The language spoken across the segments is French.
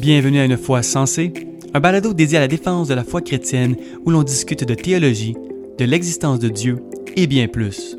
Bienvenue à Une foi sensée, un balado dédié à la défense de la foi chrétienne où l'on discute de théologie, de l'existence de Dieu et bien plus.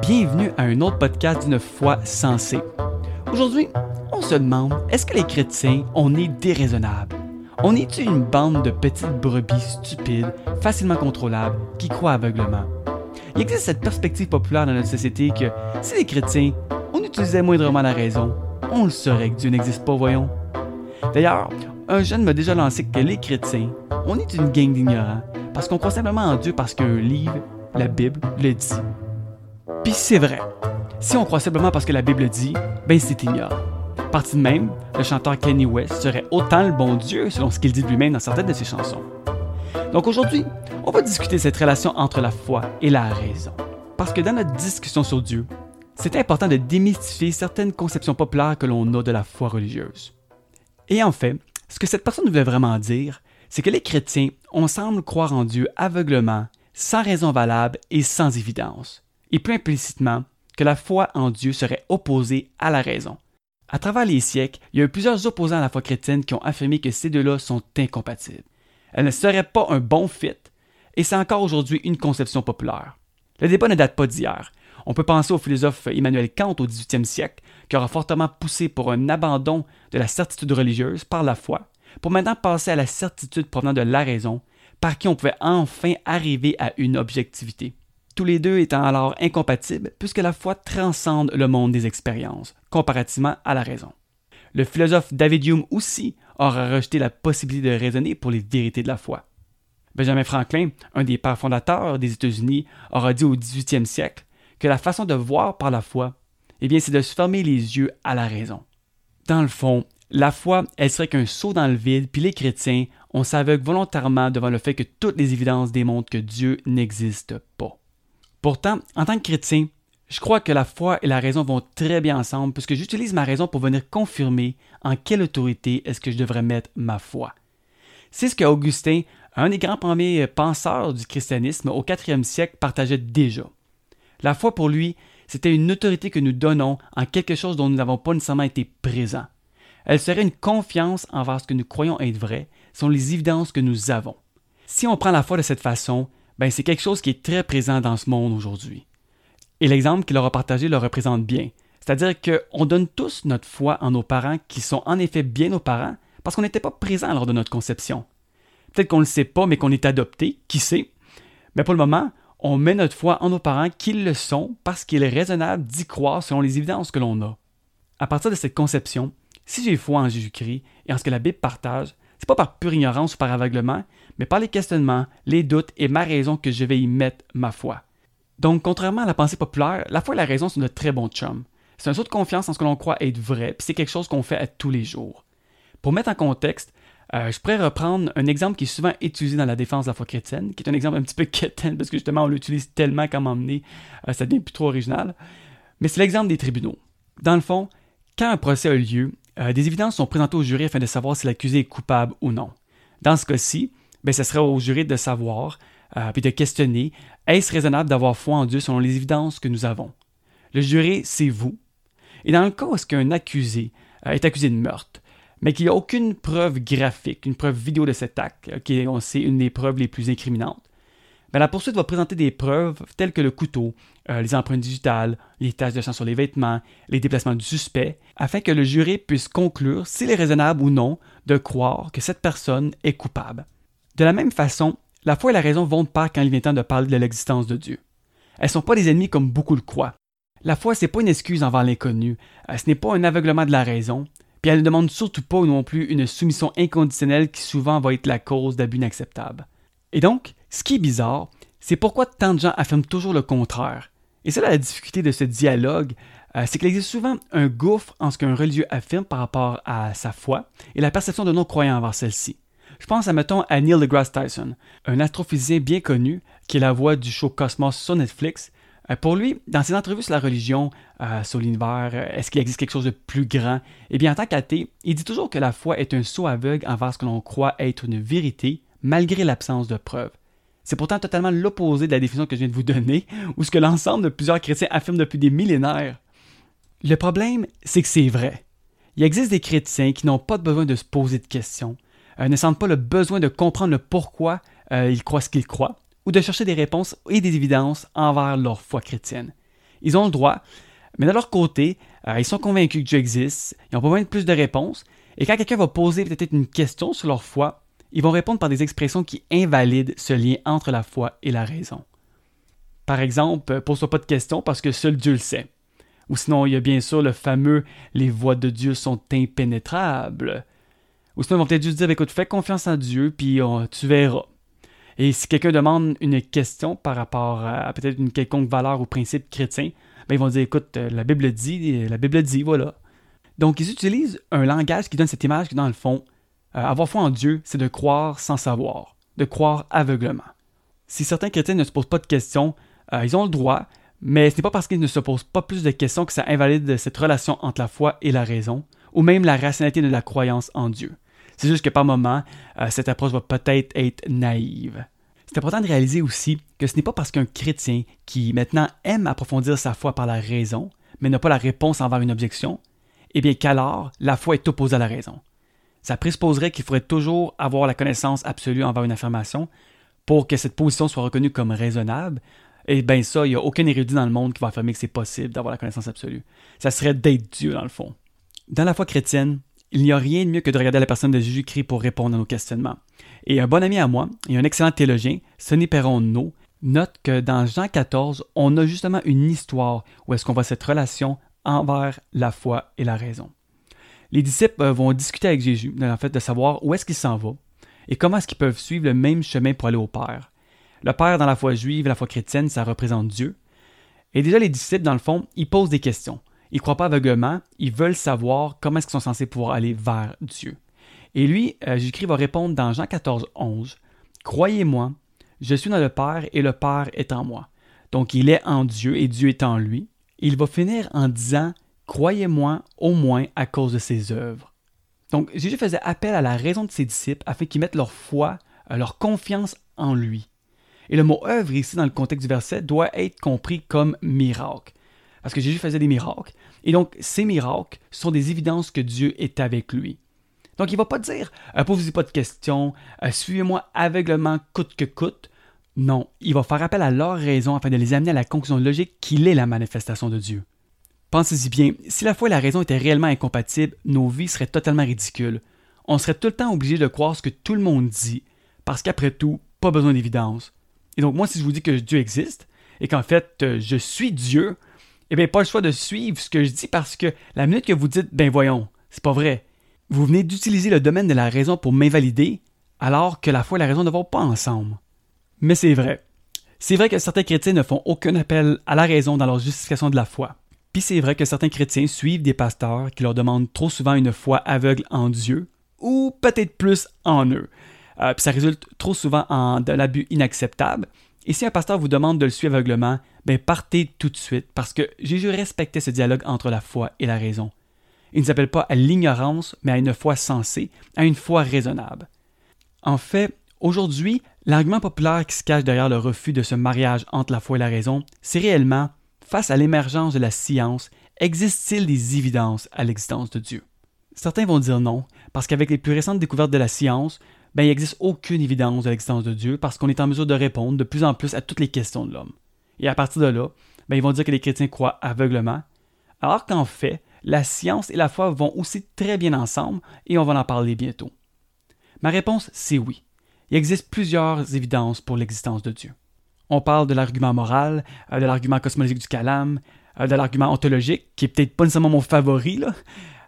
Bienvenue à un autre podcast d'une foi sensée. Aujourd'hui, on se demande, est-ce que les chrétiens, on est déraisonnables? On est-tu une bande de petites brebis stupides, facilement contrôlables, qui croient aveuglement? Il existe cette perspective populaire dans notre société que si les chrétiens, utilisait moindrement la raison, on le saurait que Dieu n'existe pas, voyons. D'ailleurs, un jeune m'a déjà lancé que les chrétiens, on est une gang d'ignorants, parce qu'on croit simplement en Dieu parce qu'un livre, la Bible, le dit. Puis c'est vrai. Si on croit simplement parce que la Bible dit, ben c'est ignorant. Parti de même, le chanteur Kenny West serait autant le bon Dieu selon ce qu'il dit de lui-même dans certaines de ses chansons. Donc aujourd'hui, on va discuter cette relation entre la foi et la raison. Parce que dans notre discussion sur Dieu, c'est important de démystifier certaines conceptions populaires que l'on a de la foi religieuse. Et en fait, ce que cette personne voulait vraiment dire, c'est que les chrétiens, on semble croire en Dieu aveuglement, sans raison valable et sans évidence, et plus implicitement que la foi en Dieu serait opposée à la raison. À travers les siècles, il y a eu plusieurs opposants à la foi chrétienne qui ont affirmé que ces deux-là sont incompatibles. Elles ne seraient pas un bon fit, et c'est encore aujourd'hui une conception populaire. Le débat ne date pas d'hier. On peut penser au philosophe Emmanuel Kant au XVIIIe siècle, qui aura fortement poussé pour un abandon de la certitude religieuse par la foi, pour maintenant passer à la certitude provenant de la raison, par qui on pouvait enfin arriver à une objectivité. Tous les deux étant alors incompatibles, puisque la foi transcende le monde des expériences, comparativement à la raison. Le philosophe David Hume aussi aura rejeté la possibilité de raisonner pour les vérités de la foi. Benjamin Franklin, un des pères fondateurs des États-Unis, aura dit au 18e siècle que la façon de voir par la foi, eh bien, c'est de se fermer les yeux à la raison. Dans le fond, la foi, elle serait qu'un saut dans le vide, puis les chrétiens, on s'aveugle volontairement devant le fait que toutes les évidences démontrent que Dieu n'existe pas. Pourtant, en tant que chrétien, je crois que la foi et la raison vont très bien ensemble puisque j'utilise ma raison pour venir confirmer en quelle autorité est-ce que je devrais mettre ma foi. C'est ce que Augustin, un des grands premiers penseurs du christianisme au IVe siècle, partageait déjà. La foi pour lui, c'était une autorité que nous donnons en quelque chose dont nous n'avons pas nécessairement été présents. Elle serait une confiance envers ce que nous croyons être vrai, sont les évidences que nous avons. Si on prend la foi de cette façon, ben c'est quelque chose qui est très présent dans ce monde aujourd'hui. Et l'exemple qu'il aura partagé le représente bien. C'est-à-dire qu'on donne tous notre foi en nos parents qui sont en effet bien nos parents parce qu'on n'était pas présents lors de notre conception. Peut-être qu'on ne le sait pas, mais qu'on est adopté, qui sait? Mais pour le moment, on met notre foi en nos parents qui le sont parce qu'il est raisonnable d'y croire selon les évidences que l'on a. À partir de cette conception, si j'ai foi en Jésus-Christ et en ce que la Bible partage, c'est pas par pure ignorance ou par aveuglement, mais par les questionnements, les doutes et ma raison que je vais y mettre ma foi. Donc, contrairement à la pensée populaire, la foi et la raison sont de très bons chums. C'est un saut de confiance en ce que l'on croit être vrai, puis c'est quelque chose qu'on fait à tous les jours. Pour mettre en contexte, euh, je pourrais reprendre un exemple qui est souvent utilisé dans la défense de la foi chrétienne, qui est un exemple un petit peu quétaine, parce que justement on l'utilise tellement qu'à m'emmener, euh, ça devient plus trop original. Mais c'est l'exemple des tribunaux. Dans le fond, quand un procès a lieu, euh, des évidences sont présentées au jury afin de savoir si l'accusé est coupable ou non. Dans ce cas-ci, ben, ce serait au jury de savoir puis de questionner est-ce raisonnable d'avoir foi en Dieu selon les évidences que nous avons? Le jury, c'est vous. Et dans le cas où est-ce qu'un accusé est accusé de meurtre, mais qu'il n'y a aucune preuve graphique, une preuve vidéo de cet acte, qui est, on sait, une des preuves les plus incriminantes, ben, la poursuite va présenter des preuves telles que le couteau, euh, les empreintes digitales, les taches de sang sur les vêtements, les déplacements du suspect, afin que le jury puisse conclure s'il est raisonnable ou non de croire que cette personne est coupable. De la même façon, la foi et la raison vont de quand il vient temps de parler de l'existence de Dieu. Elles ne sont pas des ennemis comme beaucoup le croient. La foi, n'est pas une excuse envers l'inconnu, euh, ce n'est pas un aveuglement de la raison, puis elle ne demande surtout pas non plus une soumission inconditionnelle qui souvent va être la cause d'abus inacceptables. Et donc, ce qui est bizarre, c'est pourquoi tant de gens affirment toujours le contraire. Et c'est là la difficulté de ce dialogue, euh, c'est qu'il existe souvent un gouffre en ce qu'un religieux affirme par rapport à sa foi et la perception de non-croyants envers celle-ci. Je pense à, mettons, à Neil deGrasse Tyson, un astrophysicien bien connu qui est la voix du show Cosmos sur Netflix. Euh, pour lui, dans ses entrevues sur la religion, euh, sur l'univers, euh, est-ce qu'il existe quelque chose de plus grand? Eh bien, en tant qu'athée, il dit toujours que la foi est un saut aveugle envers ce que l'on croit être une vérité, malgré l'absence de preuves. C'est pourtant totalement l'opposé de la définition que je viens de vous donner, ou ce que l'ensemble de plusieurs chrétiens affirment depuis des millénaires. Le problème, c'est que c'est vrai. Il existe des chrétiens qui n'ont pas besoin de se poser de questions, ne sentent pas le besoin de comprendre le pourquoi ils croient ce qu'ils croient, ou de chercher des réponses et des évidences envers leur foi chrétienne. Ils ont le droit, mais de leur côté, euh, ils sont convaincus que Dieu existe, ils ont besoin de plus de réponses, et quand quelqu'un va poser peut-être une question sur leur foi, ils vont répondre par des expressions qui invalident ce lien entre la foi et la raison. Par exemple, pose-toi pas de questions parce que seul Dieu le sait. Ou sinon, il y a bien sûr le fameux Les voies de Dieu sont impénétrables. Ou sinon, ils vont peut-être juste dire écoute, fais confiance en Dieu, puis tu verras. Et si quelqu'un demande une question par rapport à peut-être une quelconque valeur ou principe chrétien, ben ils vont dire écoute, euh, la Bible dit, la Bible dit, voilà. Donc, ils utilisent un langage qui donne cette image que, dans le fond, euh, avoir foi en Dieu, c'est de croire sans savoir, de croire aveuglement. Si certains chrétiens ne se posent pas de questions, euh, ils ont le droit, mais ce n'est pas parce qu'ils ne se posent pas plus de questions que ça invalide cette relation entre la foi et la raison, ou même la rationalité de la croyance en Dieu. C'est juste que par moments, euh, cette approche va peut-être être naïve. C'est important de réaliser aussi que ce n'est pas parce qu'un chrétien qui maintenant aime approfondir sa foi par la raison, mais n'a pas la réponse envers une objection, eh bien qu'alors la foi est opposée à la raison. Ça présupposerait qu'il faudrait toujours avoir la connaissance absolue envers une affirmation pour que cette position soit reconnue comme raisonnable, et bien ça, il n'y a aucun érudit dans le monde qui va affirmer que c'est possible d'avoir la connaissance absolue. Ça serait d'être Dieu dans le fond. Dans la foi chrétienne, il n'y a rien de mieux que de regarder la personne de Jésus-Christ pour répondre à nos questionnements. Et un bon ami à moi, et un excellent théologien, Sonny Perron-No, note que dans Jean 14, on a justement une histoire où est-ce qu'on voit cette relation envers la foi et la raison. Les disciples euh, vont discuter avec Jésus, en fait, de savoir où est-ce qu'il s'en va et comment est-ce qu'ils peuvent suivre le même chemin pour aller au Père. Le Père dans la foi juive, la foi chrétienne, ça représente Dieu. Et déjà, les disciples, dans le fond, ils posent des questions. Ils ne croient pas aveuglement, ils veulent savoir comment est-ce qu'ils sont censés pouvoir aller vers Dieu. Et lui, euh, Jésus-Christ va répondre dans Jean 14, 11, Croyez-moi, je suis dans le Père et le Père est en moi. Donc il est en Dieu et Dieu est en lui. il va finir en disant, Croyez-moi au moins à cause de ses œuvres. Donc Jésus faisait appel à la raison de ses disciples afin qu'ils mettent leur foi, euh, leur confiance en lui. Et le mot œuvre ici, dans le contexte du verset, doit être compris comme miracle. Parce que Jésus faisait des miracles. Et donc, ces miracles sont des évidences que Dieu est avec lui. Donc, il ne va pas dire euh, Posez pas de questions, euh, suivez-moi aveuglement coûte que coûte. Non, il va faire appel à leur raison afin de les amener à la conclusion logique qu'il est la manifestation de Dieu. Pensez-y bien, si la foi et la raison étaient réellement incompatibles, nos vies seraient totalement ridicules. On serait tout le temps obligé de croire ce que tout le monde dit, parce qu'après tout, pas besoin d'évidence. Et donc moi, si je vous dis que Dieu existe, et qu'en fait, euh, je suis Dieu, eh bien, pas le choix de suivre ce que je dis parce que la minute que vous dites, ben voyons, c'est pas vrai, vous venez d'utiliser le domaine de la raison pour m'invalider, alors que la foi et la raison ne vont pas ensemble. Mais c'est vrai. C'est vrai que certains chrétiens ne font aucun appel à la raison dans leur justification de la foi. Puis c'est vrai que certains chrétiens suivent des pasteurs qui leur demandent trop souvent une foi aveugle en Dieu, ou peut-être plus en eux. Euh, puis ça résulte trop souvent en de l'abus inacceptable. Et si un pasteur vous demande de le suivre aveuglement, ben partez tout de suite, parce que Jésus respectait ce dialogue entre la foi et la raison. Il ne s'appelle pas à l'ignorance, mais à une foi sensée, à une foi raisonnable. En fait, aujourd'hui, l'argument populaire qui se cache derrière le refus de ce mariage entre la foi et la raison, c'est réellement, face à l'émergence de la science, existe-t-il des évidences à l'existence de Dieu? Certains vont dire non, parce qu'avec les plus récentes découvertes de la science, ben, il n'existe aucune évidence de l'existence de Dieu parce qu'on est en mesure de répondre de plus en plus à toutes les questions de l'homme. Et à partir de là, ben, ils vont dire que les chrétiens croient aveuglement, alors qu'en fait, la science et la foi vont aussi très bien ensemble et on va en parler bientôt. Ma réponse, c'est oui. Il existe plusieurs évidences pour l'existence de Dieu. On parle de l'argument moral, euh, de l'argument cosmologique du calame, euh, de l'argument ontologique, qui est peut-être pas nécessairement mon favori,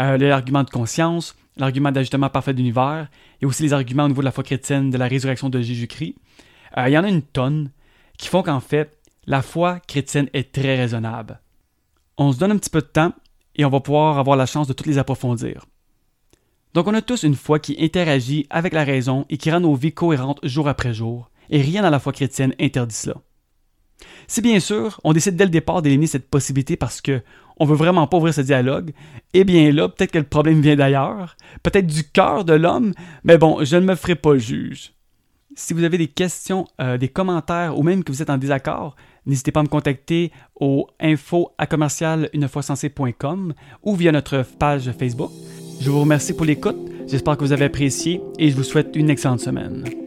euh, de l'argument de conscience, l'argument d'ajustement parfait de l'univers, et aussi les arguments au niveau de la foi chrétienne de la résurrection de Jésus-Christ. Euh, il y en a une tonne qui font qu'en fait, la foi chrétienne est très raisonnable. On se donne un petit peu de temps et on va pouvoir avoir la chance de toutes les approfondir. Donc on a tous une foi qui interagit avec la raison et qui rend nos vies cohérentes jour après jour, et rien dans la foi chrétienne interdit cela. Si bien sûr, on décide dès le départ d'éliminer cette possibilité parce que on veut vraiment pas ouvrir ce dialogue, eh bien là, peut-être que le problème vient d'ailleurs, peut-être du cœur de l'homme, mais bon, je ne me ferai pas juge. Si vous avez des questions, euh, des commentaires ou même que vous êtes en désaccord, N'hésitez pas à me contacter au info à commercial une fois ou via notre page Facebook. Je vous remercie pour l'écoute. J'espère que vous avez apprécié et je vous souhaite une excellente semaine.